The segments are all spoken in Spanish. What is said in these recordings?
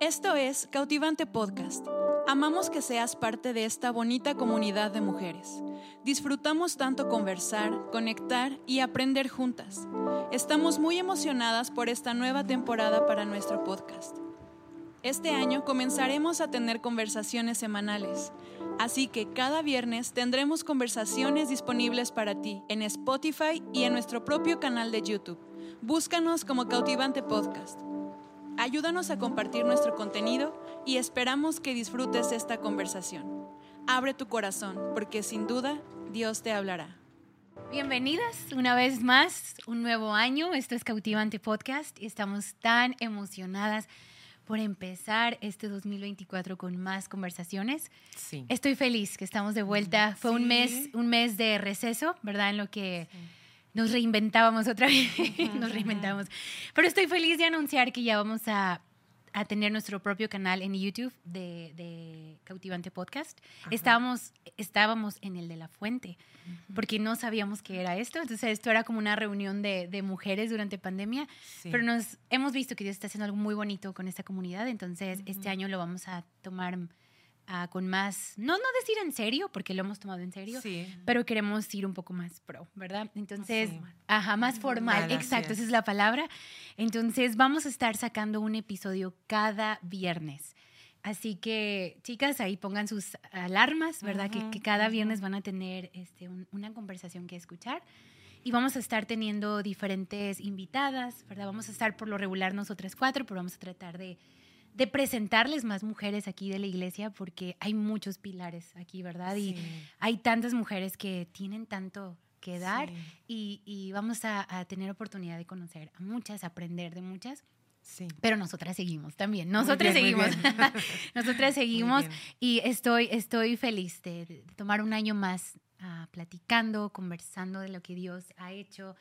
Esto es Cautivante Podcast. Amamos que seas parte de esta bonita comunidad de mujeres. Disfrutamos tanto conversar, conectar y aprender juntas. Estamos muy emocionadas por esta nueva temporada para nuestro podcast. Este año comenzaremos a tener conversaciones semanales, así que cada viernes tendremos conversaciones disponibles para ti en Spotify y en nuestro propio canal de YouTube. Búscanos como Cautivante Podcast. Ayúdanos a compartir nuestro contenido y esperamos que disfrutes esta conversación. Abre tu corazón, porque sin duda Dios te hablará. Bienvenidas una vez más, un nuevo año. Esto es Cautivante Podcast y estamos tan emocionadas por empezar este 2024 con más conversaciones. Sí. Estoy feliz que estamos de vuelta. Fue un mes, un mes de receso, ¿verdad? En lo que nos reinventábamos otra vez, nos reinventamos. Pero estoy feliz de anunciar que ya vamos a, a tener nuestro propio canal en YouTube de, de Cautivante Podcast. Estábamos, estábamos en el de La Fuente, porque no sabíamos qué era esto. Entonces, esto era como una reunión de, de mujeres durante pandemia. Sí. Pero nos hemos visto que Dios está haciendo algo muy bonito con esta comunidad. Entonces, este año lo vamos a tomar ah, con más, no, no decir en serio, porque lo hemos tomado en serio, Sí. pero queremos ir un poco más pro, ¿verdad? Entonces, formal. ajá, más formal, exacto, es. esa es la palabra. Entonces, vamos a estar sacando un episodio cada viernes. Así que, chicas, ahí pongan sus alarmas, ¿verdad? que, Ujú, que cada viernes van a tener este, un- una conversación que escuchar. Y vamos a estar teniendo diferentes invitadas, ¿verdad? Vamos a estar por lo regular nosotras cuatro, pero vamos a tratar de, de presentarles más mujeres aquí de la iglesia porque hay muchos pilares aquí, ¿verdad? Y hay tantas mujeres que tienen tanto que dar Sí. y, y vamos a, a tener oportunidad de conocer a muchas, aprender de muchas, Sí. pero nosotras seguimos también, nosotras bien, seguimos, nosotras seguimos y estoy, estoy feliz de, de tomar un año más ah, platicando, conversando de lo que Dios ha hecho,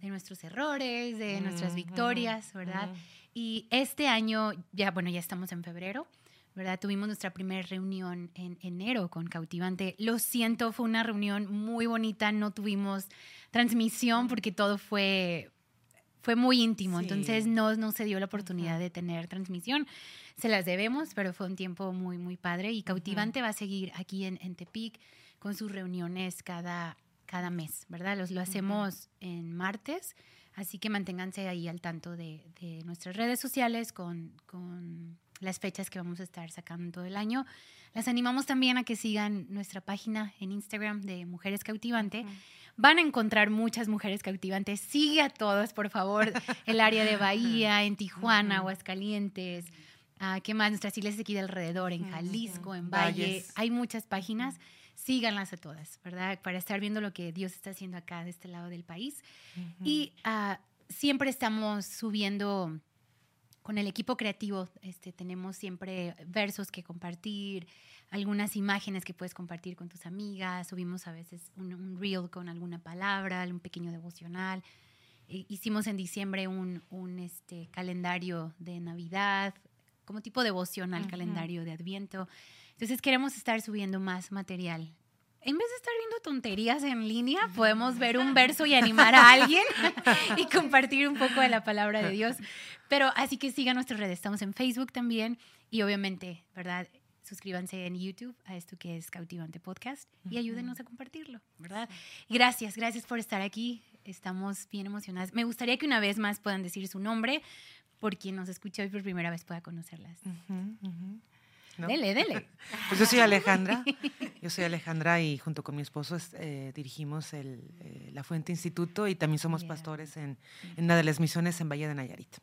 de nuestros errores, de nuestras victorias, ¿verdad? Y este año, ya bueno, ya estamos en febrero, ¿verdad? Tuvimos nuestra primera reunión en enero con Cautivante. Lo siento, fue una reunión muy bonita, no tuvimos transmisión porque todo fue, fue muy íntimo, Sí. entonces no, no se dio la oportunidad de tener transmisión. Se las debemos, pero fue un tiempo muy, muy padre y Cautivante va a seguir aquí en, en Tepic con sus reuniones cada, cada mes, ¿verdad? Los, lo hacemos en martes, así que manténganse ahí al tanto de, de nuestras redes sociales con, con las fechas que vamos a estar sacando todo el año. Las animamos también a que sigan nuestra página en Instagram de Mujeres Cautivante. Van a encontrar muchas mujeres cautivantes. Sigue a todos, por favor. El área de Bahía, en Tijuana, Aguascalientes. ah, ¿Qué más? Nuestras iglesias aquí de alrededor, en Jalisco, en Valle. Valles. Hay muchas páginas. Síganlas a todas, ¿verdad? Para estar viendo lo que Dios está haciendo acá de este lado del país. Y ah, siempre estamos subiendo con el equipo creativo. Este, tenemos siempre versos que compartir, algunas imágenes que puedes compartir con tus amigas. Subimos a veces un, un reel con alguna palabra, un pequeño devocional. Eh, Hicimos en diciembre un, un, este, calendario de Navidad, como tipo devocional, Ujú. calendario de Adviento. Entonces queremos estar subiendo más material. En vez de estar viendo tonterías en línea, podemos ver un verso y animar a alguien y compartir un poco de la palabra de Dios. Pero así que sigan nuestras redes. Estamos en Facebook también y obviamente, ¿verdad? Suscríbanse en YouTube a esto que es Cautivante Podcast y ayúdenos a compartirlo, ¿verdad? Gracias, gracias por estar aquí. Estamos bien emocionadas. Me gustaría que una vez más puedan decir su nombre por quien nos escucha hoy por primera vez pueda conocerlas. Ujú, ujú. ¿No? Dele, dele. Pues yo soy Alejandra. Yo soy Alejandra y junto con mi esposo es- eh, dirigimos el, eh, la Fuente Instituto y también somos Yeah. pastores en, en una de las misiones en Valle de Nayarit.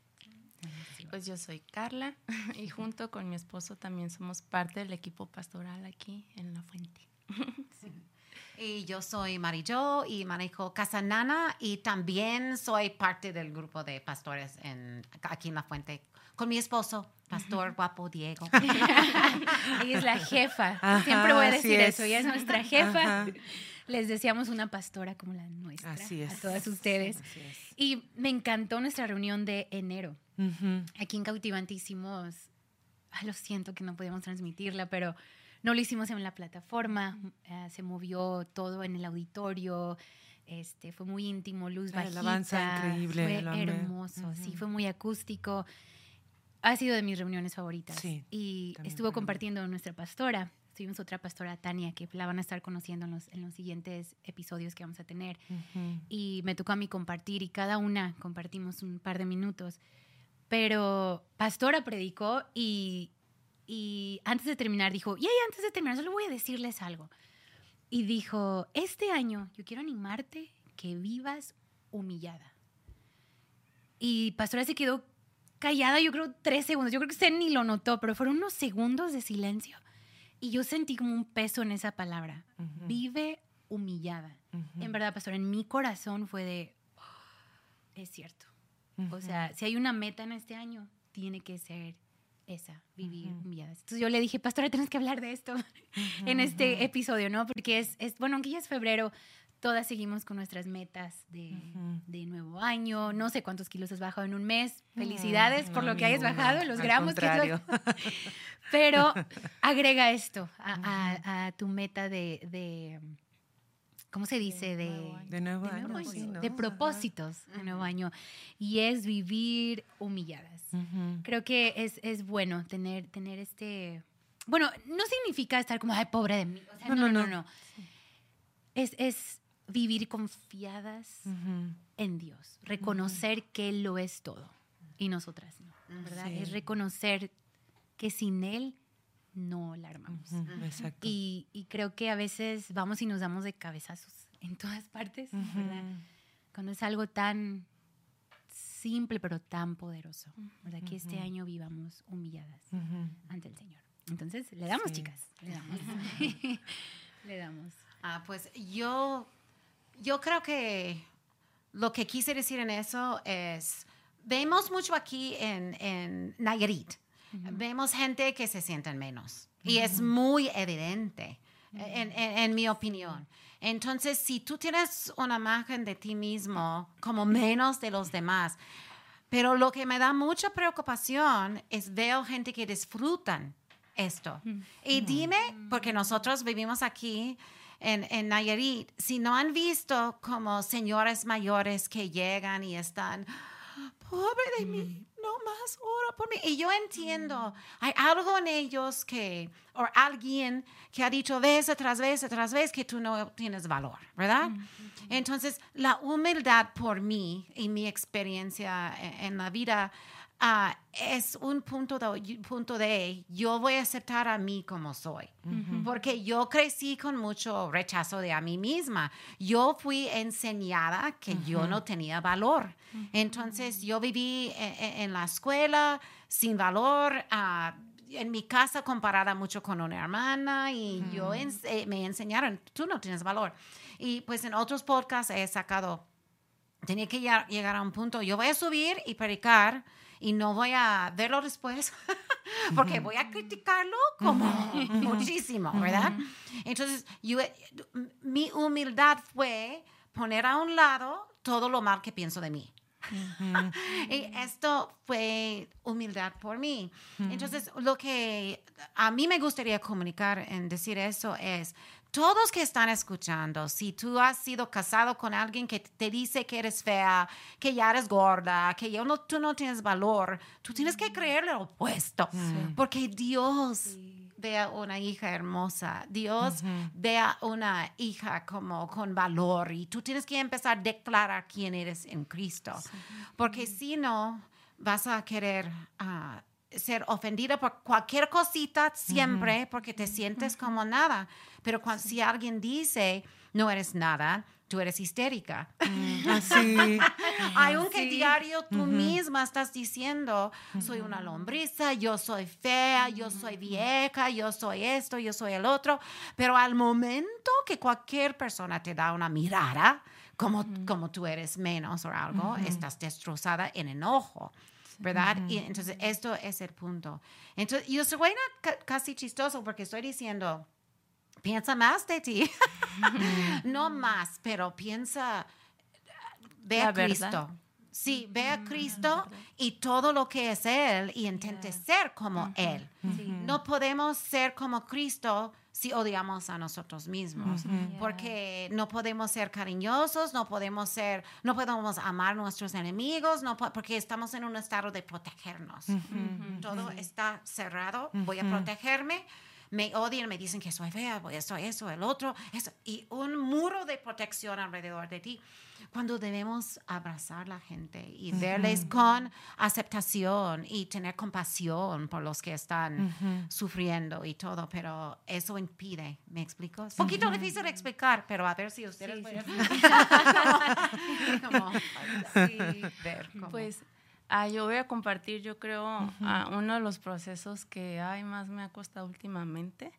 Pues yo soy Carla y junto con mi esposo también somos parte del equipo pastoral aquí en La Fuente. Y yo soy Marijo y manejo Casa Nana y también soy parte del grupo de pastores en, aquí en La Fuente con mi esposo, pastor guapo Diego. Ella es la jefa. Ajá, Siempre voy a decir es. eso. Ella es nuestra jefa. Ajá. Les deseamos una pastora como la nuestra. Así es. A todas ustedes. Así es. Y me encantó nuestra reunión de enero. Ujú. Aquí en Cautivante hicimos. ah, lo siento que no podíamos transmitirla, pero no lo hicimos en la plataforma. eh, se movió todo en el auditorio. Este, fue muy íntimo, luz La bajita. alabanza increíble, Fue lo amé. hermoso, sí, fue muy acústico. Ha sido de mis reuniones favoritas. Sí, y estuvo compartiendo nuestra pastora. Tuvimos otra pastora, Tania, que la van a estar conociendo en los, en los siguientes episodios que vamos a tener. Ujú. Y me tocó a mí compartir y cada una compartimos un par de minutos. Pero pastora predicó y, y antes de terminar dijo, y antes de terminar, solo voy a decirles algo. Y dijo, este año yo quiero animarte que vivas humillada. Y pastora se quedó callada, yo creo, tres segundos. Yo creo que usted ni lo notó, pero fueron unos segundos de silencio. Y yo sentí como un peso en esa palabra. Ujú. Vive humillada. Ujú. En verdad, pastor, en mi corazón fue de, "Oh, es cierto. O sea, si hay una meta en este año, tiene que ser esa, vivir Ujú. humilladas. Entonces yo le dije, pastora, tenemos que hablar de esto en este episodio, ¿no? Porque es, es, bueno, aunque ya es febrero, todas seguimos con nuestras metas de, de nuevo año. No sé cuántos kilos has bajado en un mes. Felicidades por No, lo que hayas bajado, los Al gramos que has contrario. pero agrega esto a, a- a tu meta de, de- ¿cómo se dice? De, nuevo año. De nuevo de año, de Ajá. propósitos de nuevo año. Y es vivir humilladas. Creo que es, es bueno tener, tener este... Bueno, no significa estar como, ay, pobre de mí. O sea, No, no, no, no, no. no. no. Es, es vivir confiadas Ujú. en Dios, reconocer que Él lo es todo y nosotras no, ¿verdad? Sí. Es reconocer que sin Él no la armamos. Ujú, Exacto. Y, y creo que a veces vamos y nos damos de cabezazos en todas partes, ¿verdad? Cuando es algo tan simple pero tan poderoso, ¿verdad? Que este año vivamos humilladas ante el Señor. Entonces, le damos, Sí. chicas, le damos. le damos. Ah, pues yo, yo creo que lo que quise decir en eso es, vemos mucho aquí en, en Nayarit, vemos gente que se sienten menos. Y es muy evidente, en, en- en mi opinión. Entonces, si tú tienes una imagen de ti mismo como menos de los demás, pero lo que me da mucha preocupación es veo gente que disfrutan esto. Y dime, porque nosotros vivimos aquí en, en Nayarit, si no han visto como señores mayores que llegan y están, pobre de mí, no más, ora por mí. Y yo entiendo, hay algo en ellos que, o alguien que ha dicho vez tras vez tras vez que tú no tienes valor, ¿verdad? Entonces, la humildad por mí y mi experiencia en, en la vida ah, es un punto de, punto de yo voy a aceptar a mí como soy. Porque yo crecí con mucho rechazo de a mí misma. Yo fui enseñada que yo no tenía valor. Entonces yo viví en, en- en la escuela sin valor. ah, en mi casa comparada mucho con una hermana y yo eh, me enseñaron, tú no tienes valor. Y pues en otros podcasts he sacado tenía que llegar, llegar a un punto, yo voy a subir y predicar y no voy a verlo después porque voy a criticarlo como muchísimo, ¿verdad? Entonces, yo, mi humildad fue poner a un lado todo lo mal que pienso de mí. y esto fue humildad por mí. Entonces, lo que a mí me gustaría comunicar en decir eso es, todos que están escuchando, si tú has sido casado con alguien que te dice que eres fea, que ya eres gorda, que ya no, tú no tienes valor, tú tienes que creerle lo opuesto. Porque Dios ve a una hija hermosa, Dios ve a una hija como con valor y tú tienes que empezar a declarar quién eres en Cristo. Porque si no, vas a querer ah, ser ofendida por cualquier cosita siempre porque te sientes como nada. Pero cuando, si alguien dice, no eres nada, tú eres histérica. Así. Aunque diario tú misma estás diciendo, soy una lombriza, yo soy fea, yo soy vieja, yo soy esto, yo soy el otro, pero al momento que cualquier persona te da una mirada, como, como tú eres menos o algo, estás destrozada en enojo. ¿Verdad? Y entonces esto es el punto. Entonces yo soy ca- casi chistoso porque estoy diciendo, piensa más de ti. no más, pero piensa, ve La a verdad. Sí, ve a Cristo y todo lo que es Él y intente ser como Él. no podemos ser como Cristo si odiamos a nosotros mismos, porque no podemos ser cariñosos, no podemos ser, no podemos amar a nuestros enemigos, no porque estamos en un estado de protegernos. Todo está cerrado, voy a protegerme me odian, me dicen que soy fea, pues esto, eso, el otro, eso, y un muro de protección alrededor de ti. Cuando debemos abrazar a la gente y verles con aceptación y tener compasión por los que están sufriendo y todo, pero eso impide, ¿me explico? Es un poquito difícil de explicar, pero a ver si ustedes pueden ver Pues Ah, yo voy a compartir, yo creo, uno de los procesos que ay, más me ha costado últimamente.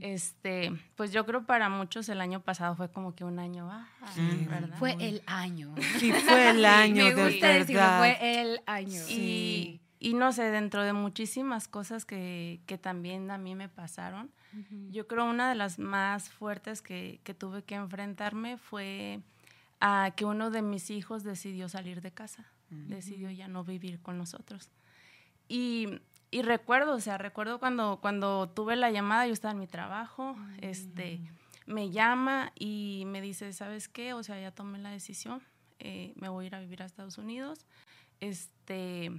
Este, pues yo creo para muchos el año pasado fue como que un año, ah, ¿verdad? Fue el año. Sí, fue el año, me gusta de verdad. fue el año. Y, y, no sé, dentro de muchísimas cosas que, que también a mí me pasaron, yo creo una de las más fuertes que, que tuve que enfrentarme fue a que uno de mis hijos decidió salir de casa decidió ya no vivir con nosotros. Y, y, recuerdo, o sea, recuerdo cuando, cuando tuve la llamada, yo estaba en mi trabajo, este, me llama y me dice, ¿sabes qué? O sea, ya tomé la decisión, eh, me voy a ir a vivir a Estados Unidos, este,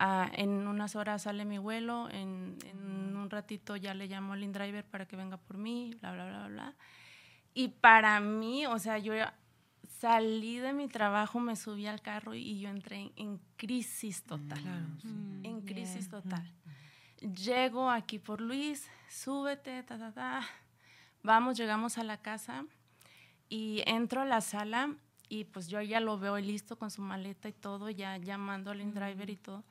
en unas horas sale mi vuelo, en, en, un ratito ya le llamo al InDriver para que venga por mí, bla, bla, bla, bla. Y para mí, o sea, yo salí de mi trabajo, me subí al carro y yo entré en, crisis total. Mm, en crisis total. Llego aquí por Luis, súbete, ta, ta, ta. Vamos, llegamos a la casa y entro a la sala y pues yo ya lo veo listo con su maleta y todo, ya llamando al driver y todo.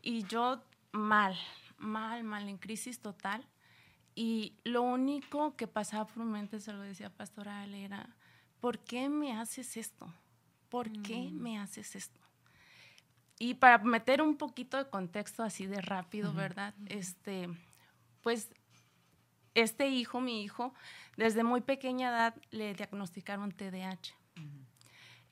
Y yo mal, mal, mal, en crisis total. Y lo único que pasaba por mi mente, se lo decía Pastoral, era ¿por qué me haces esto? ¿Por qué mm. me haces esto? Y para meter un poquito de contexto así de rápido, ¿verdad? Este, pues este hijo, mi hijo, desde muy pequeña edad le diagnosticaron TDAH.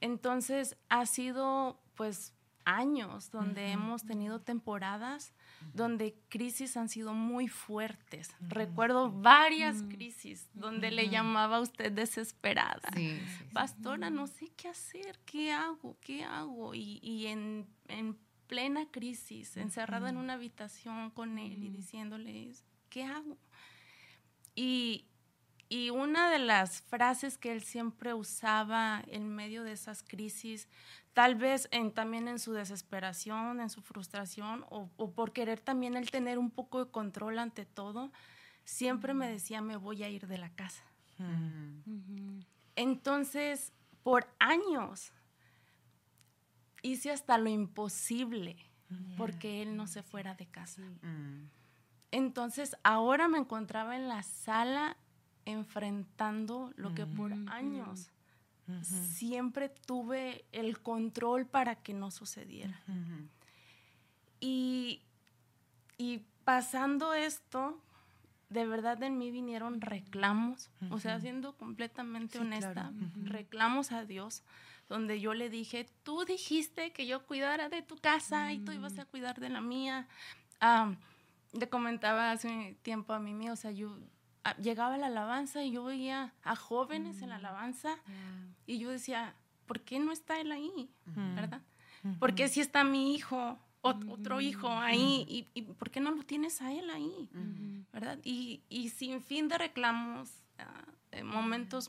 Entonces ha sido pues años donde hemos tenido temporadas donde crisis han sido muy fuertes. Recuerdo varias crisis donde le llamaba a usted desesperada. Pastora, no sé qué hacer, qué hago, qué hago. Y, en, plena crisis, encerrada en una habitación con él y diciéndole, ¿qué hago? Y, y una de las frases que él siempre usaba en medio de esas crisis tal vez en, también en su desesperación, en su frustración o, por querer también él tener un poco de control ante todo, siempre me decía, me voy a ir de la casa. Entonces, por años, hice hasta lo imposible porque él no se fuera de casa. Entonces, ahora me encontraba en la sala enfrentando lo que por años siempre tuve el control para que no sucediera. y, y, pasando esto, de verdad en mí vinieron reclamos, o sea, siendo completamente honesta, reclamos a Dios, donde yo le dije, tú dijiste que yo cuidara de tu casa y tú ibas a cuidar de la mía. le comentaba hace tiempo a mí, mío, o sea, yo llegaba la alabanza y yo veía a jóvenes en la mm, alabanza y yo decía, ¿por qué no está él ahí? ¿Verdad? ¿Por qué si está mi hijo, otro hijo ahí y, por qué no lo tienes a él ahí? ¿Verdad? Y, sin fin de reclamos, uh, momentos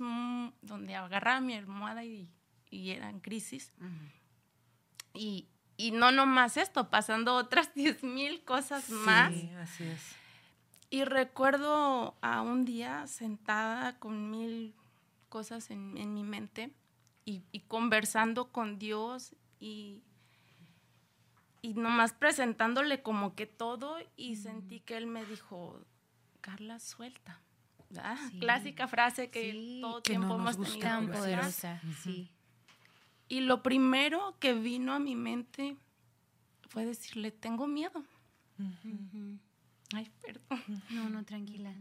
donde agarraba mi almohada y, y eran crisis. Y, y no nomás esto, pasando otras diez mil cosas más. Sí, así es y recuerdo a un día sentada con mil cosas en, mi mente y, conversando con Dios y, y nomás presentándole como que todo y sentí que Él me dijo, Carla, suelta. Clásica frase que todo tiempo hemos tenido. Tan poderosa, sí. Y lo primero que vino a mi mente fue decirle, tengo miedo. Ay, perdón. No, no, tranquila.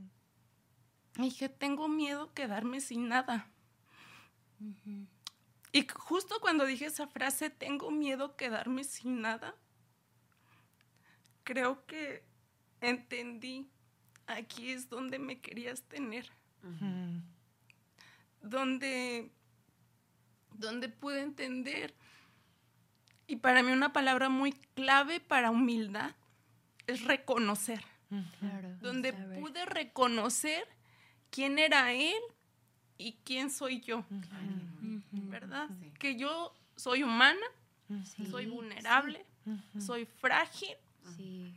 Dije, tengo miedo quedarme sin nada. Y justo cuando dije esa frase, tengo miedo quedarme sin nada, creo que entendí, aquí es donde me querías tener, donde, donde pude entender. Y para mí una palabra muy clave para humildad es reconocer, Claro. donde saber. pude reconocer quién era él y quién soy yo. ¿verdad? Que yo soy humana, Sí, soy vulnerable, soy frágil. Sí.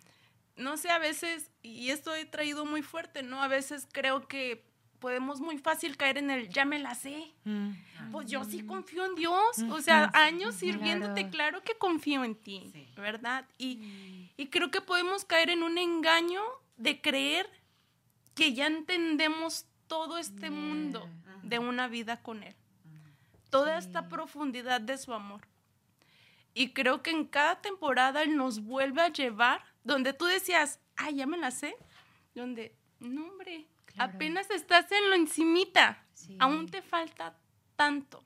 No sé, a veces, y esto he traído muy fuerte, ¿no? A veces creo que podemos muy fácil caer en el ya me la sé. Mm. Pues yo sí confío en Dios. O sea, años sirviéndote, claro que confío en ti, Sí. ¿verdad? Y, y creo que podemos caer en un engaño de creer que ya entendemos todo este mundo de una vida con Él. Toda esta profundidad de su amor. Y creo que en cada temporada Él nos vuelve a llevar donde tú decías, ay, ya me la sé. Donde, no, hombre, Claro. apenas estás en lo encimita. Sí. Aún te falta tanto.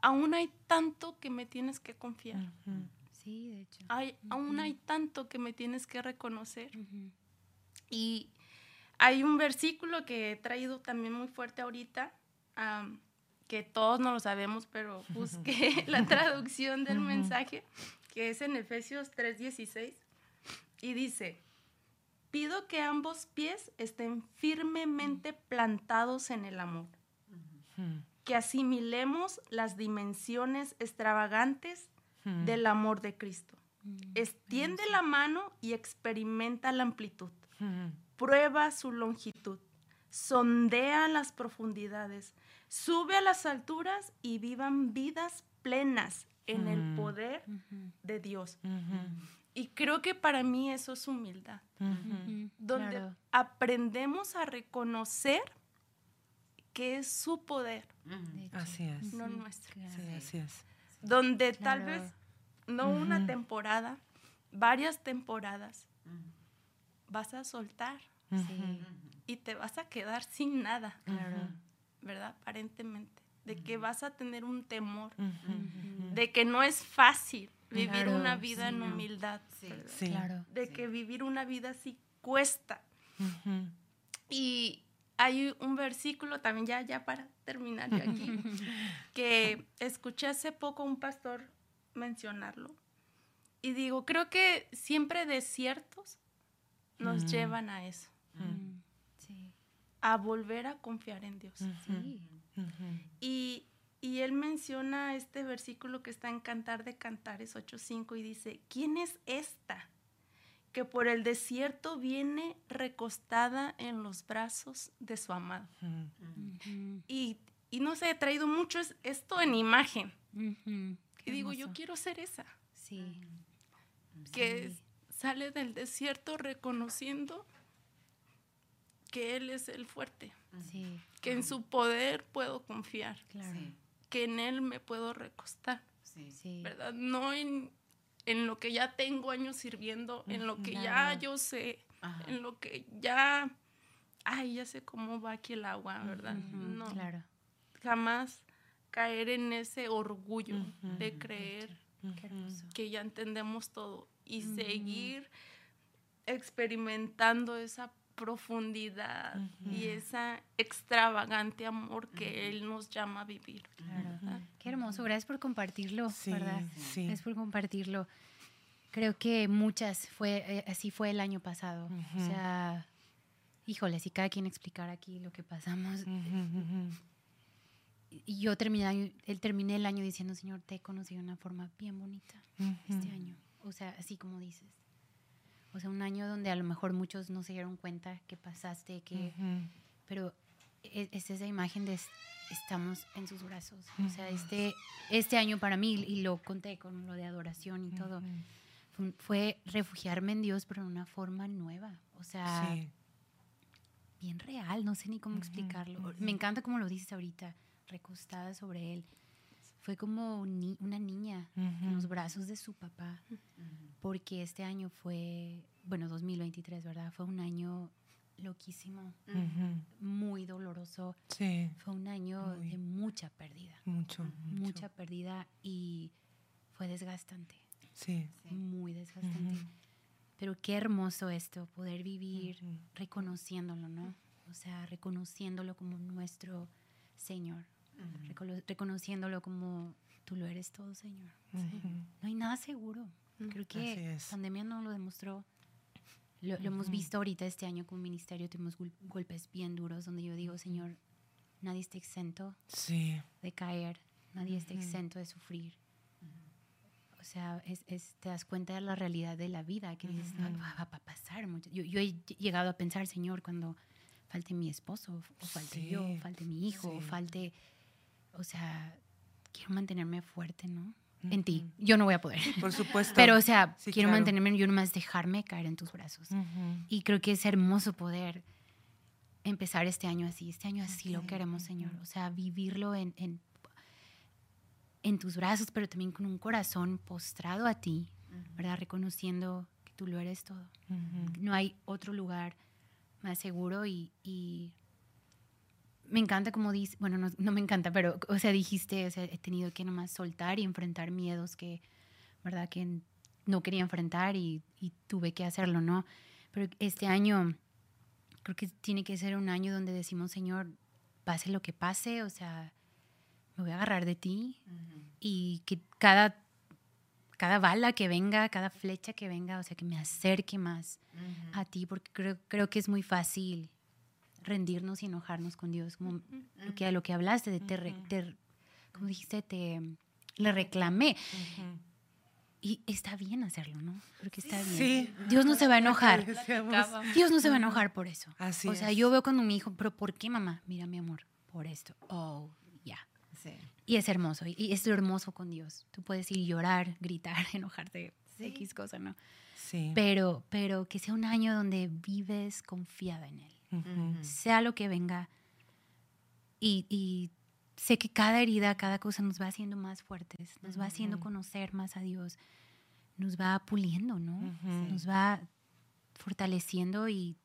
Aún hay tanto que me tienes que confiar. Ujú. Sí, de hecho. Hay, aún hay tanto que me tienes que reconocer. Y hay un versículo que he traído también muy fuerte ahorita, que todos no lo sabemos, pero busqué la traducción del mensaje, que es en Efesios 3:16, y dice, pido que ambos pies estén firmemente plantados en el amor, que asimilemos las dimensiones extravagantes Del amor de Cristo. Mm. Extiende la mano y experimenta la amplitud prueba su longitud, sondea las profundidades, sube a las alturas y vivan vidas plenas en el poder de Dios. Y creo que para mí eso es humildad, donde Claro. aprendemos a reconocer que es su poder. Así es. no nuestro. Claro. Sí, así es. Donde tal Claro. vez no una temporada, varias temporadas, vas a soltar Sí, y te vas a quedar sin nada. claro. ¿verdad? Aparentemente, de que vas a tener un temor, de que no es fácil vivir Claro, una vida en humildad, Sí. Claro. de que vivir una vida así cuesta. Y hay un versículo también, ya, ya para terminar yo aquí, que escuché hace poco a un pastor mencionarlo. Y digo, creo que siempre desiertos nos Mm. llevan a eso, Mm. Sí. a volver a confiar en Dios. Sí. Y, y él menciona este versículo que está en Cantar de Cantares 8.5 y dice, ¿quién es esta que por el desierto viene recostada en los brazos de su amado? Y, y no sé, he traído mucho es- esto en imagen. Y digo, yo quiero ser esa, Sí. que Sí. sale del desierto reconociendo que Él es el fuerte, Sí, que en su poder puedo confiar, claro. Sí, que en Él me puedo recostar. sí. Sí. ¿verdad? No en, en lo que ya tengo años sirviendo, en lo que ya yo sé, Ajá. en lo que ya, ay, ya sé cómo va aquí el agua, ¿verdad? No, Claro. jamás caer en ese orgullo de creer que ya entendemos todo y seguir experimentando esa profundidad y esa extravagante amor que Él nos llama a vivir. Qué hermoso. Gracias por compartirlo, Sí, ¿verdad? sí. Gracias por compartirlo. Creo que muchas fue eh, así fue el año pasado. O sea, híjole, si cada quien explicara aquí lo que pasamos. Y yo terminé, él terminé el año diciendo, Señor, te he conocido de una forma bien bonita este año. O sea, así como dices. O sea, un año donde a lo mejor muchos no se dieron cuenta que pasaste, que Ujú. pero e- es esa imagen de es- estamos en sus brazos. O sea, este, este año para mí, y lo conté con lo de adoración y todo, fue, fue refugiarme en Dios, pero de una forma nueva. O sea, Sí. bien real, no sé ni cómo explicarlo. Me encanta como lo dices ahorita, recostada sobre él. Fue como ni- una niña en los brazos de su papá, porque este año fue, bueno, 2023, ¿verdad? Fue un año loquísimo, muy doloroso. Sí, Fue un año Muy. de mucha pérdida, mucho, mucho. mucha pérdida y fue desgastante, Sí. muy desgastante. Pero qué hermoso esto, poder vivir reconociéndolo, ¿no? O sea, reconociéndolo como nuestro Señor, Recono- reconociéndolo como tú lo eres todo, Señor. No hay nada seguro. Creo que es. pandemia no lo demostró. Lo, lo hemos visto ahorita este año como ministerio, tuvimos gol- golpes bien duros donde yo digo, Señor, nadie está exento Sí. de caer, nadie está exento de sufrir. O sea, es, es- te das cuenta de la realidad de la vida, que dices, "No, va, va a pasar. mucho". Yo, yo he llegado a pensar, Señor, cuando falte mi esposo, o falte yo, Sí, falte mi hijo, o sí. falte, o sea, quiero mantenerme fuerte, ¿no? En ti. Yo no voy a poder. Por supuesto. Pero, o sea, Sí, quiero claro. mantenerme, yo nomás dejarme caer en tus brazos. Y creo que es hermoso poder empezar este año así. Este año así lo queremos, Señor. O sea, vivirlo en, en, en tus brazos, pero también con un corazón postrado a ti, ¿verdad? Reconociendo que tú lo eres todo. No hay otro lugar más seguro y, y me encanta como dices, bueno, no, no me encanta, pero, o sea, dijiste, o sea, he tenido que nomás soltar y enfrentar miedos que, ¿verdad? Que no quería enfrentar y, y tuve que hacerlo, ¿no? Pero este año creo que tiene que ser un año donde decimos, Señor, pase lo que pase, o sea, me voy a agarrar de ti y que cada, cada bala que venga, cada flecha que venga, o sea, que me acerque más a ti, porque creo, creo que es muy fácil rendirnos y enojarnos con Dios, como lo, que, lo que hablaste, de te, re- te- como dijiste, te le reclamé. Y está bien hacerlo, ¿no? Creo que está bien. Sí. Dios no se va a enojar. Dios no se va a enojar por eso. Así o sea, es. yo veo cuando mi hijo, pero ¿por qué mamá? Mira, mi amor, por esto. Oh, ya. Sí. Y es hermoso. Y, es lo hermoso con Dios. Tú puedes ir llorar, gritar, enojarte, X cosa, ¿no? Sí. Pero, pero que sea un año donde vives confiada en Él. Sea lo que venga. Y, y sé que cada herida, cada cosa nos va haciendo más fuertes, nos va haciendo conocer más a Dios, nos va puliendo, ¿no? Nos va fortaleciendo y,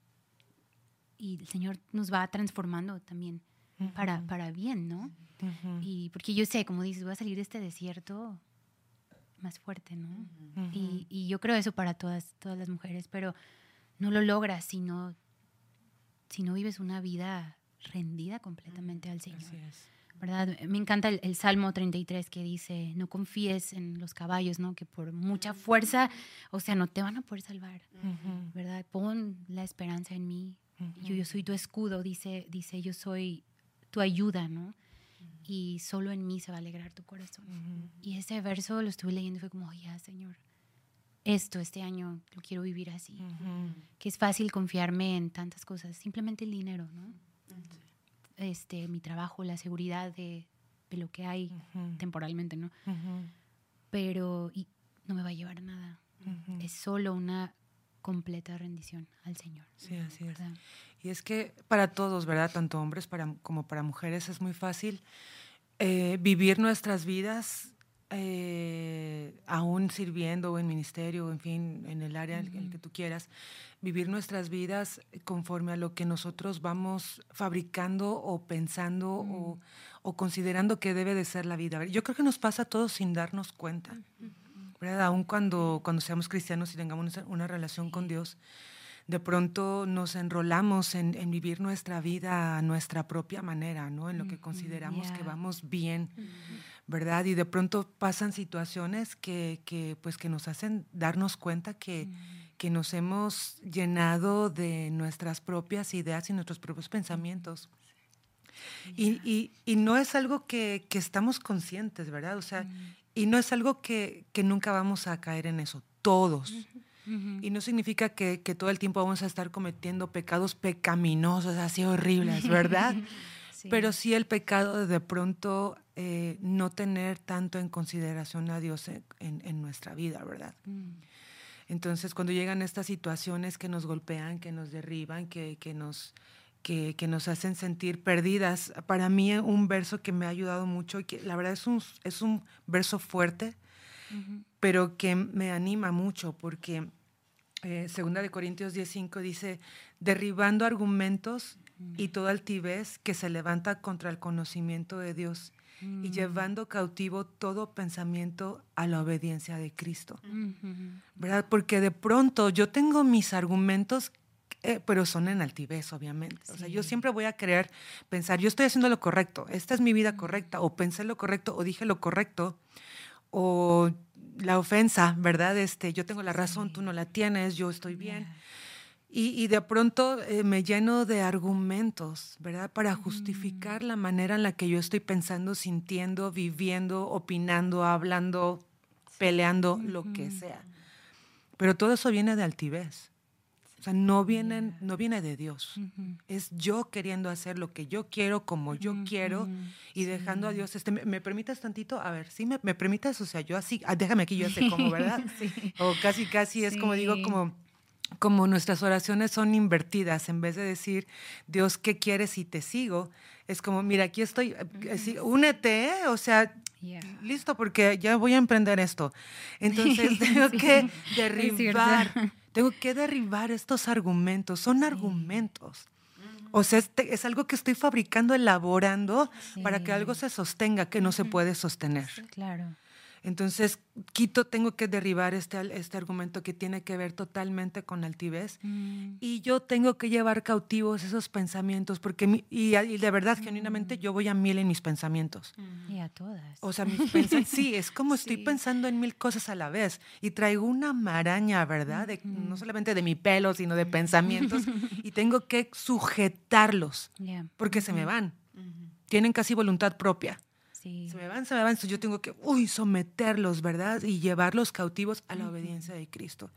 y el Señor nos va transformando también para, para bien, ¿no? Y porque yo sé, como dices, voy a salir de este desierto más fuerte, ¿no? y, y yo creo eso para todas, todas las mujeres, pero no lo logras si no, si no vives una vida rendida completamente al Señor. Así es. ¿verdad? Me encanta el, el Salmo 33 que dice, no confíes en los caballos, ¿no? Que por mucha fuerza, o sea, no te van a poder salvar. ¿verdad? Pon la esperanza en mí. Yo, yo soy tu escudo, dice, dice, yo soy tu ayuda, ¿no? Y solo en mí se va a alegrar tu corazón. Y ese verso lo estuve leyendo y fue como, "Oh, ya, Señor, esto este año lo quiero vivir así. Ujú. Que es fácil confiarme en tantas cosas, simplemente el dinero, ¿no? Este, mi trabajo, la seguridad de, de lo que hay temporalmente, ¿no? Pero y no me va a llevar a nada. Es solo una completa rendición al Señor. Sí, así es. ¿verdad? Y es que para todos, ¿verdad? Tanto hombres para, como para mujeres es muy fácil eh, vivir nuestras vidas eh, aún sirviendo o en ministerio, en fin, en el área en el que tú quieras, vivir nuestras vidas conforme a lo que nosotros vamos fabricando o pensando o, o considerando que debe de ser la vida. Yo creo que nos pasa a todos sin darnos cuenta, ¿verdad? Aún cuando, cuando seamos cristianos y tengamos una- relación con Dios, de pronto nos enrolamos en, en vivir nuestra vida a nuestra propia manera, ¿no? En lo que consideramos que vamos bien, ¿verdad? Y de pronto pasan situaciones que, que, pues, que nos hacen darnos cuenta que, que nos hemos llenado de nuestras propias ideas y nuestros propios pensamientos. Y, y- y no es algo que, que estamos conscientes, ¿verdad? O sea, y no es algo que, que nunca vamos a caer en eso, todos. Y no significa que, que todo el tiempo vamos a estar cometiendo pecados pecaminosos, así horribles, ¿verdad? Pero sí el pecado de, de pronto eh, no tener tanto en consideración a Dios en, en- en nuestra vida, ¿verdad? Entonces, cuando llegan estas situaciones que nos golpean, que nos derriban, que, que nos, que, que nos hacen sentir perdidas, para mí un verso que me ha ayudado mucho, y que la verdad es un, es un verso fuerte, pero que me anima mucho, porque eh, Segunda de Corintios 10.5 dice, derribando argumentos y toda altivez que se levanta contra el conocimiento de Dios y llevando cautivo todo pensamiento a la obediencia de Cristo. ¿Verdad? Porque de pronto yo tengo mis argumentos eh, pero son en altivez, obviamente. O sea, yo siempre voy a querer pensar, yo estoy haciendo lo correcto, esta es mi vida correcta, o pensé lo correcto, o dije lo correcto, o la ofensa, ¿verdad? Este, yo tengo la razón, tú no la tienes, yo estoy bien. Y, de pronto eh, me lleno de argumentos, ¿verdad? Para justificar la manera en la que yo estoy pensando, sintiendo, viviendo, opinando, hablando, peleando, lo que sea. Pero todo eso viene de altivez. O sea, no viene, no viene de Dios. Es yo queriendo hacer lo que yo quiero, como yo quiero, y dejando a Dios. Este, ¿me, permitas tantito? A ver, sí, me, me permitas, o sea, yo así, ah, déjame aquí, yo sé cómo, ¿verdad? O casi, casi es como digo, como como nuestras oraciones son invertidas, en vez de decir, Dios, ¿qué quieres y te sigo? Es como, mira, aquí estoy, eh, únete, ¿eh? o sea, listo, porque ya voy a emprender esto. Entonces tengo que derribar, tengo que derribar estos argumentos, son argumentos. O sea, es, algo que estoy fabricando, elaborando para que algo se sostenga, que no se puede sostener. Claro. Entonces, quito, tengo que derribar este, este argumento que tiene que ver totalmente con altivez mm. y yo tengo que llevar cautivos esos pensamientos porque, y, de verdad, genuinamente, yo voy a mil en mis pensamientos. Y a todas. O sea, mis sí, es como estoy pensando en mil cosas a la vez y traigo una maraña, ¿verdad? no solamente de mi pelo, sino de pensamientos y tengo que sujetarlos porque se me van. Tienen casi voluntad propia. Se me van, se me van. Entonces yo tengo que, uy, someterlos, ¿verdad? Y llevarlos cautivos a la obediencia de Cristo.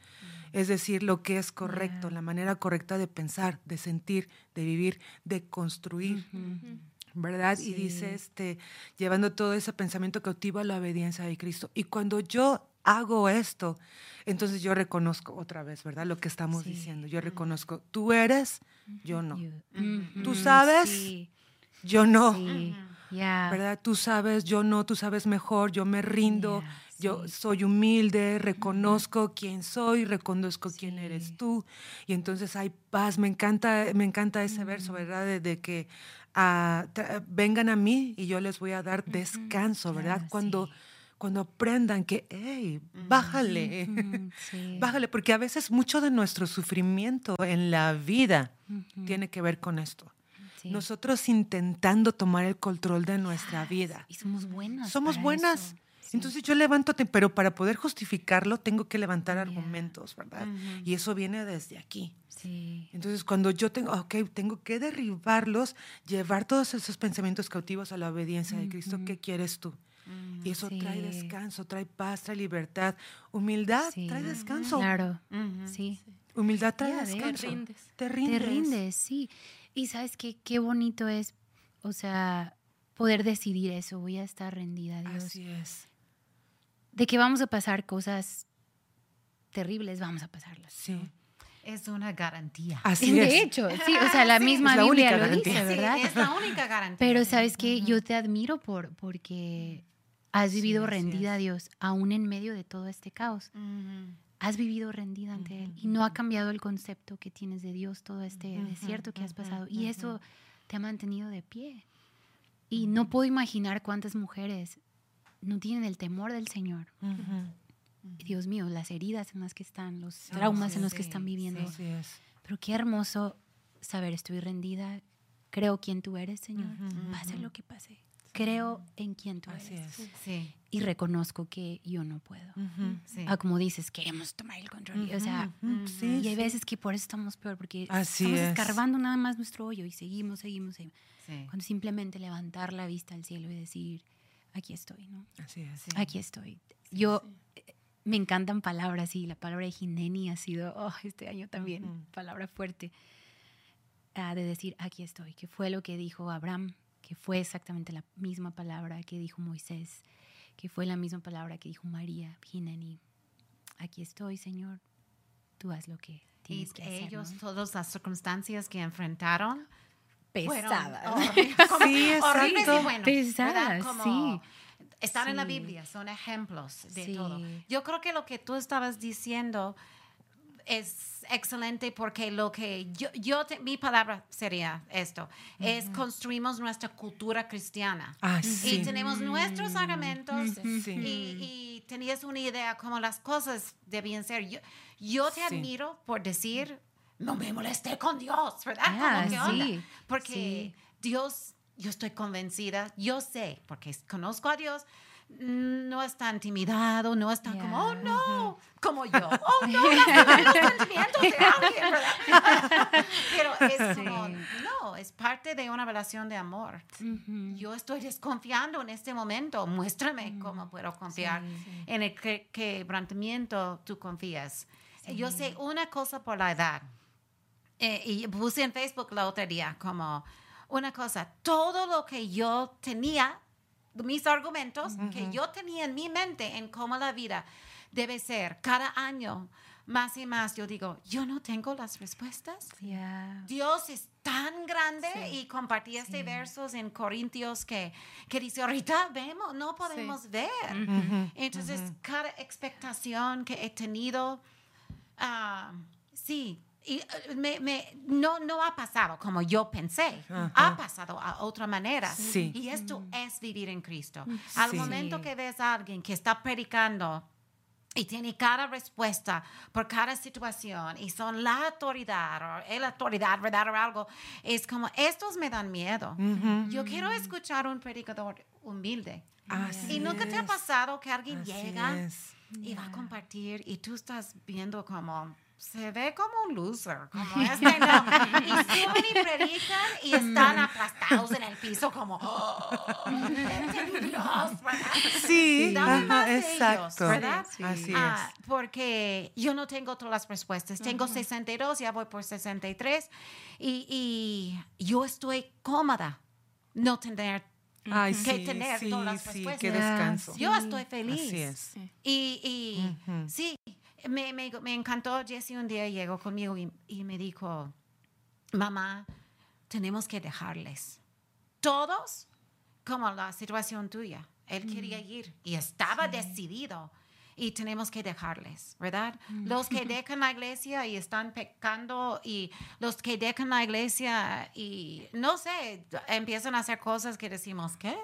Es decir, lo que es correcto, la manera correcta de pensar, de sentir, de vivir, de construir. ¿Verdad? Y dice, este, llevando todo ese pensamiento cautivo a la obediencia de Cristo. Y cuando yo hago esto, entonces yo reconozco otra vez, ¿verdad? Lo que estamos diciendo. Yo reconozco, tú eres, yo no. Tú sabes, yo no. ¿Verdad? Tú sabes, yo no, tú sabes mejor, yo me rindo, yo soy humilde, reconozco quién soy, reconozco quién eres tú. Y entonces hay paz, me encanta, me encanta ese verso, ¿verdad? De, que ah, vengan a mí y yo les voy a dar descanso, ¿verdad? Cuando cuando aprendan que, hey, bájale, bájale, porque a veces mucho de nuestro sufrimiento en la vida tiene que ver con esto. Nosotros intentando tomar el control de nuestra vida. Y somos buenas. Somos buenas. Entonces yo levanto, pero para poder justificarlo tengo que levantar argumentos, ¿verdad? Y eso viene desde aquí. Sí. Entonces cuando yo tengo, ok, tengo que derribarlos, llevar todos esos pensamientos cautivos a la obediencia de Cristo, ¿qué quieres tú? Y eso trae descanso, trae paz, trae libertad. Humildad trae descanso. Claro, sí. Humildad trae descanso. Te rindes. Te rindes. Te rindes, sí. Y sabes qué, qué bonito es, o sea, poder decidir eso, voy a estar rendida a Dios. Así es. De que vamos a pasar cosas terribles, vamos a pasarlas. Sí. Es una garantía. Así de hecho, sí, o sea, la misma Biblia lo dice, ¿verdad? es la única garantía. Pero sabes que yo te admiro por porque has vivido rendida a Dios aún en medio de todo este caos has vivido rendida ante Él y no ha cambiado el concepto que tienes de Dios, todo este desierto que has pasado. Y eso te ha mantenido de pie. Y no puedo imaginar cuántas mujeres no tienen el temor del Señor. Dios mío, las heridas en las que están, los traumas en los que están viviendo. Pero qué hermoso saber, estoy rendida, creo quién tú eres, Señor, pase lo que pase creo en quién tú eres. Y reconozco que yo no puedo. Ah, como dices, queremos tomar el control. O sea, y hay veces que por eso estamos peor, porque estamos escarbando nada más nuestro hoyo y seguimos, seguimos, seguimos. Cuando simplemente levantar la vista al cielo y decir, aquí estoy, ¿no? Así es. Aquí estoy. Yo eh, me encantan palabras y la palabra de Jineni ha sido, oh, este año también, palabra fuerte, ah, de decir, aquí estoy, que fue lo que dijo Abraham que fue exactamente la misma palabra que dijo Moisés, que fue la misma palabra que dijo María, Jineni. Aquí estoy, Señor, tú haz lo que tienes que hacer. Ellos, todas las circunstancias que enfrentaron, pesadas. sí, exacto. pesadas, sí. Están en la Biblia, son ejemplos de todo. Yo creo que lo que tú estabas diciendo es excelente porque lo que yo, yo te- mi palabra sería esto, es construimos nuestra cultura cristiana. Ah, Y tenemos nuestros argumentos Sí. y, y tenías una idea cómo las cosas debían ser. Yo, yo te Sí. admiro por decir, no me molesté con Dios, ¿verdad? Ah, Como, ¿qué onda? Porque. Dios, yo estoy convencida, yo sé, porque conozco a Dios, no es tan intimidado, no es tan como, oh no, como yo, oh no, los sentimientos de alguien, ¿verdad? Pero es como, no, es parte de una relación de amor. Yo estoy desconfiando en este momento, muéstrame cómo puedo confiar en el que- quebrantamiento tú confías. Yo sé una cosa por la edad. Eh, y puse en Facebook la otra día como una cosa, todo lo que yo tenía, mis argumentos que yo tenía en mi mente en cómo la vida debe ser cada año, más y más, yo digo, yo no tengo las respuestas. Ya. Dios es tan grande y compartí este versos en Corintios que, que dice, ahorita vemos, no podemos ver. Entonces, cada expectación que he tenido, ah, sí, y, eh, me, me- no, no ha pasado como yo pensé, ha pasado a otra manera. Sí. Y esto es vivir en Cristo. Al momento que ves a alguien que está predicando y tiene cada respuesta por cada situación y son la autoridad o el autoridad, ¿verdad? O algo, es como, estos me dan miedo. Yo quiero escuchar un predicador humilde. Así ¿Y nunca te ha pasado que alguien Así llega es. y va a compartir y tú estás viendo como se ve como un loser, como este no. Y suben y predican y están aplastados en el piso como, oh, Dios. Sí, Dame ajá, más ellos, exacto. ¿verdad? Así Ah, es. porque yo no tengo todas las respuestas. Tengo 62, ya voy por 63 y, y yo estoy cómoda no tener Ay, que sí, tener sí, todas las sí, respuestas. qué descanso. Yo estoy feliz. Así es. Y, y Ujú. sí, me, me, me encantó. Jesse un día llegó conmigo y, y me dijo, mamá, tenemos que dejarles. Todos, como la situación tuya. Él quería ir y estaba decidido. Y tenemos que dejarles, ¿verdad? Los que dejan la iglesia y están pecando y los que dejan la iglesia y, no sé, empiezan a hacer cosas que decimos, ¿qué?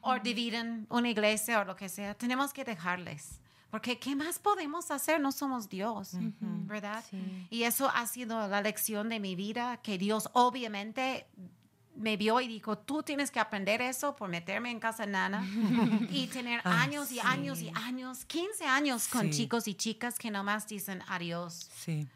O dividen una iglesia o lo que sea. Tenemos que dejarles. Porque ¿qué más podemos hacer? No somos Dios, ¿verdad? Sí. Y eso ha sido la lección de mi vida, que Dios obviamente me vio y dijo, tú tienes que aprender eso por meterme en casa nana y tener Ah, años y sí. años y años, 15 años con Sí. chicos y chicas que nomás dicen adiós Sí.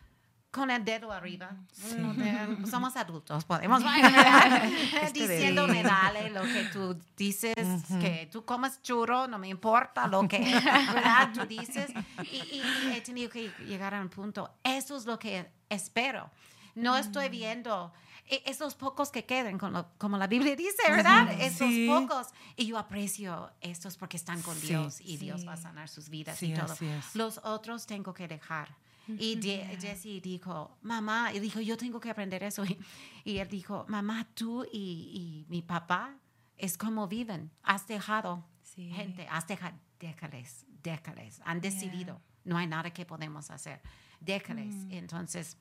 Con el dedo arriba. Sí. No te- somos adultos, podemos. Este diciéndome, bebé. dale lo que tú dices, que tú comas churro, no me importa lo que ¿verdad? tú dices. Y, y- y he tenido que llegar a un punto, eso es lo que espero. No estoy viendo e- esos pocos que queden, como la Biblia dice, ¿verdad? Esos sí. pocos. Y yo aprecio estos porque están con Sí, Dios y Dios sí. va a sanar sus vidas Sí, y todo. Los otros tengo que dejar. Y Je- Jesse dijo, mamá, y dijo, yo tengo que aprender eso. Y, y él dijo, mamá, tú y, y mi papá es como viven. Has dejado Sí. gente, has dejado, déjales, déjales. Han decidido, no hay nada que podemos hacer. Déjales. Entonces,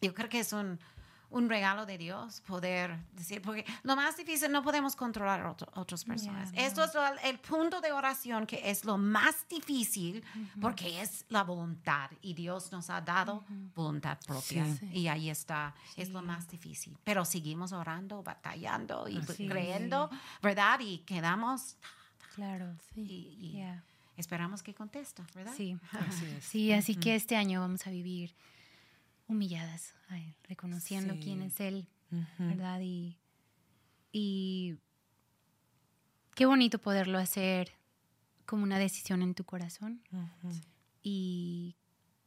yo creo que es un, un regalo de Dios poder decir, porque lo más difícil no podemos controlar a otro- otras personas. Yeah, Esto es lo- el punto de oración que es lo más difícil porque es la voluntad y Dios nos ha dado voluntad propia Sí. y ahí está, es lo más difícil. Pero seguimos orando, batallando y Así creyendo, ¿verdad? Y quedamos Claro, sí. y, esperamos que contesta, ¿verdad? Sí. Así es. Sí, así que este año vamos a vivir humilladas, ay, reconociendo Sí. quién es Él, Ujú. ¿verdad? Y, y qué bonito poderlo hacer como una decisión en tu corazón Ujú. y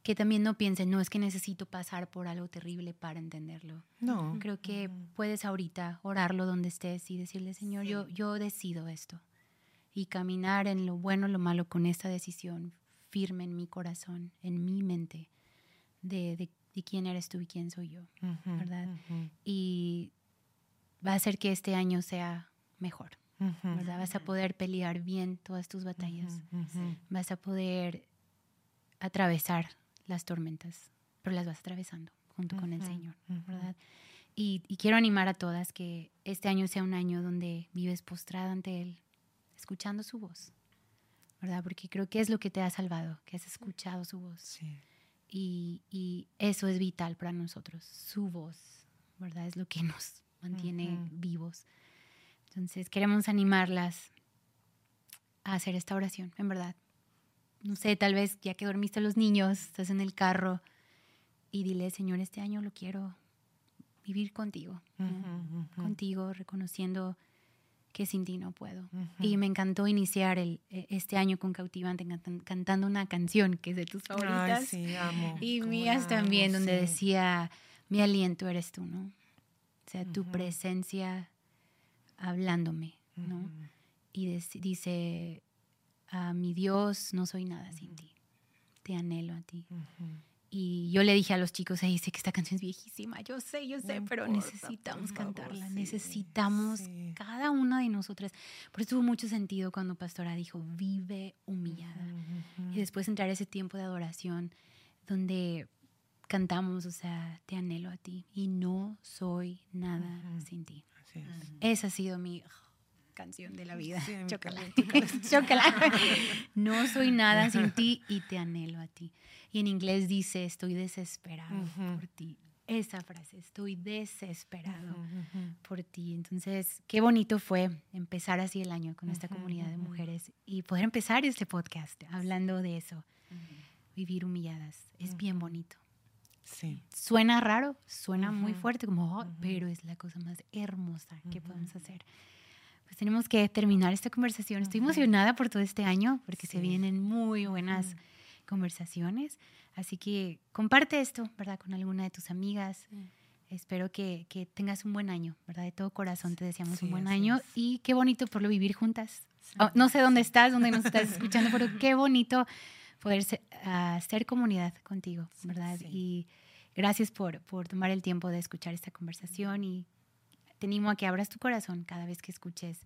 que también no pienses, no es que necesito pasar por algo terrible para entenderlo. No. Creo que puedes ahorita orarlo donde estés y decirle, Señor, yo, yo decido esto. Y caminar en lo bueno, lo malo con esta decisión firme en mi corazón, en mi mente, de, de- de quién eres tú y quién soy yo, Ujú, ¿verdad? ujú, Y va a hacer que este año sea mejor, ¿verdad? Vas a poder pelear bien todas tus batallas, vas a poder atravesar las tormentas pero las vas atravesando junto con el Señor, ¿verdad? Y, y, quiero animar a todas que este año sea un año donde vives postrada ante Él, escuchando su voz, ¿verdad? Porque creo que es lo que te ha salvado, que has escuchado su voz. Sí. Y, y, eso es vital para nosotros, su voz, ¿verdad? Es lo que nos mantiene uh -huh. vivos. Entonces, queremos animarlas a hacer esta oración, en verdad. No sé, tal vez ya que dormiste a los niños, estás en el carro y dile, Señor, este año lo quiero vivir contigo, uh -huh, uh -huh. contigo, reconociendo que sin ti no puedo. Y me encantó iniciar el, este año con Cautivante cantando una canción que es de tus favoritas. Ay, sí, amo. Y mías también, donde decía, mi aliento eres tú, ¿no? O sea, tu presencia hablándome, ¿no? Y dice, a mi Dios, no soy nada sin ti. Te anhelo a ti. Y yo le dije a los chicos, ahí sé que esta canción es viejísima, yo sé, yo sé, no pero importa, necesitamos favor, cantarla, sí, necesitamos sí. cada una de nosotras. Por eso tuvo mucho sentido cuando Pastora dijo, vive humillada. Uh -huh. Y después entrar a ese tiempo de adoración donde cantamos, o sea, te anhelo a ti y no soy nada Uh -huh. sin ti. Así es. Esa ha sido mi canción de la vida. Sí, Chócala. Chócala. no soy nada sin ti y te anhelo a ti. Y en inglés dice, estoy desesperado por ti. Esa frase, estoy desesperado por ti. Entonces, qué bonito fue empezar así el año con esta comunidad de mujeres y poder empezar este podcast hablando de eso, vivir humilladas. Es bien bonito. Sí. Suena raro, suena muy fuerte, como, oh, pero es la cosa más hermosa que podemos hacer. Pues tenemos que terminar esta conversación. Estoy emocionada por todo este año porque se Sí. vienen muy buenas conversaciones. Así que comparte esto, ¿verdad? Con alguna de tus amigas. Sí. Espero que, que tengas un buen año, ¿verdad? De todo corazón te deseamos un buen año es. y qué bonito por lo vivir juntas. Oh, no sé dónde estás, dónde nos estás escuchando, pero qué bonito poder ser, ah, ser comunidad contigo, ¿verdad? Y gracias por, por tomar el tiempo de escuchar esta conversación y te animo a que abras tu corazón cada vez que escuches.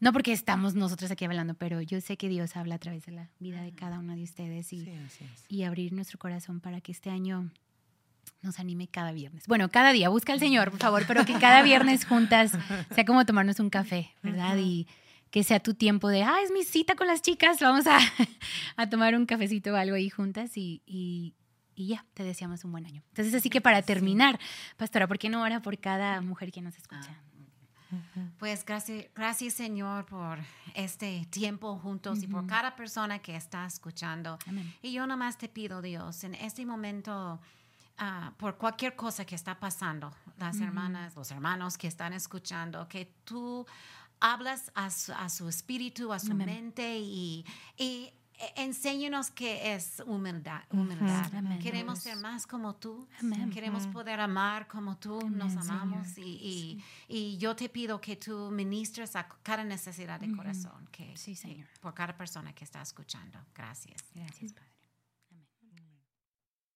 No porque estamos nosotros aquí hablando, pero yo sé que Dios habla a través de la vida de cada una de ustedes y, Sí, y abrir nuestro corazón para que este año nos anime cada viernes. Bueno, cada día, busca al Señor, por favor, pero que cada viernes juntas sea como tomarnos un café, ¿verdad? Y que sea tu tiempo de, ah, es mi cita con las chicas, vamos a, a tomar un cafecito o algo ahí juntas y, y, y ya, te deseamos un buen año. Entonces, así que para terminar, pastora, ¿por qué no ora por cada mujer que nos escucha? Ujú. Pues gracias, gracias Señor por este tiempo juntos y por cada persona que está escuchando. Amén. Y yo nomás te pido, Dios, en este momento, ah, por cualquier cosa que está pasando, las Ujú. hermanas, los hermanos que están escuchando, que tú hablas a su, a su espíritu, a su Amén. mente y, y enséñanos qué es humildad. humildad. Amén. Queremos ser más como tú. Amén. Queremos poder amar como tú nos amamos y, y, y yo te pido que tú ministres a cada necesidad de corazón que, Sí, Señor. por cada persona que está escuchando. Gracias. Gracias, Padre.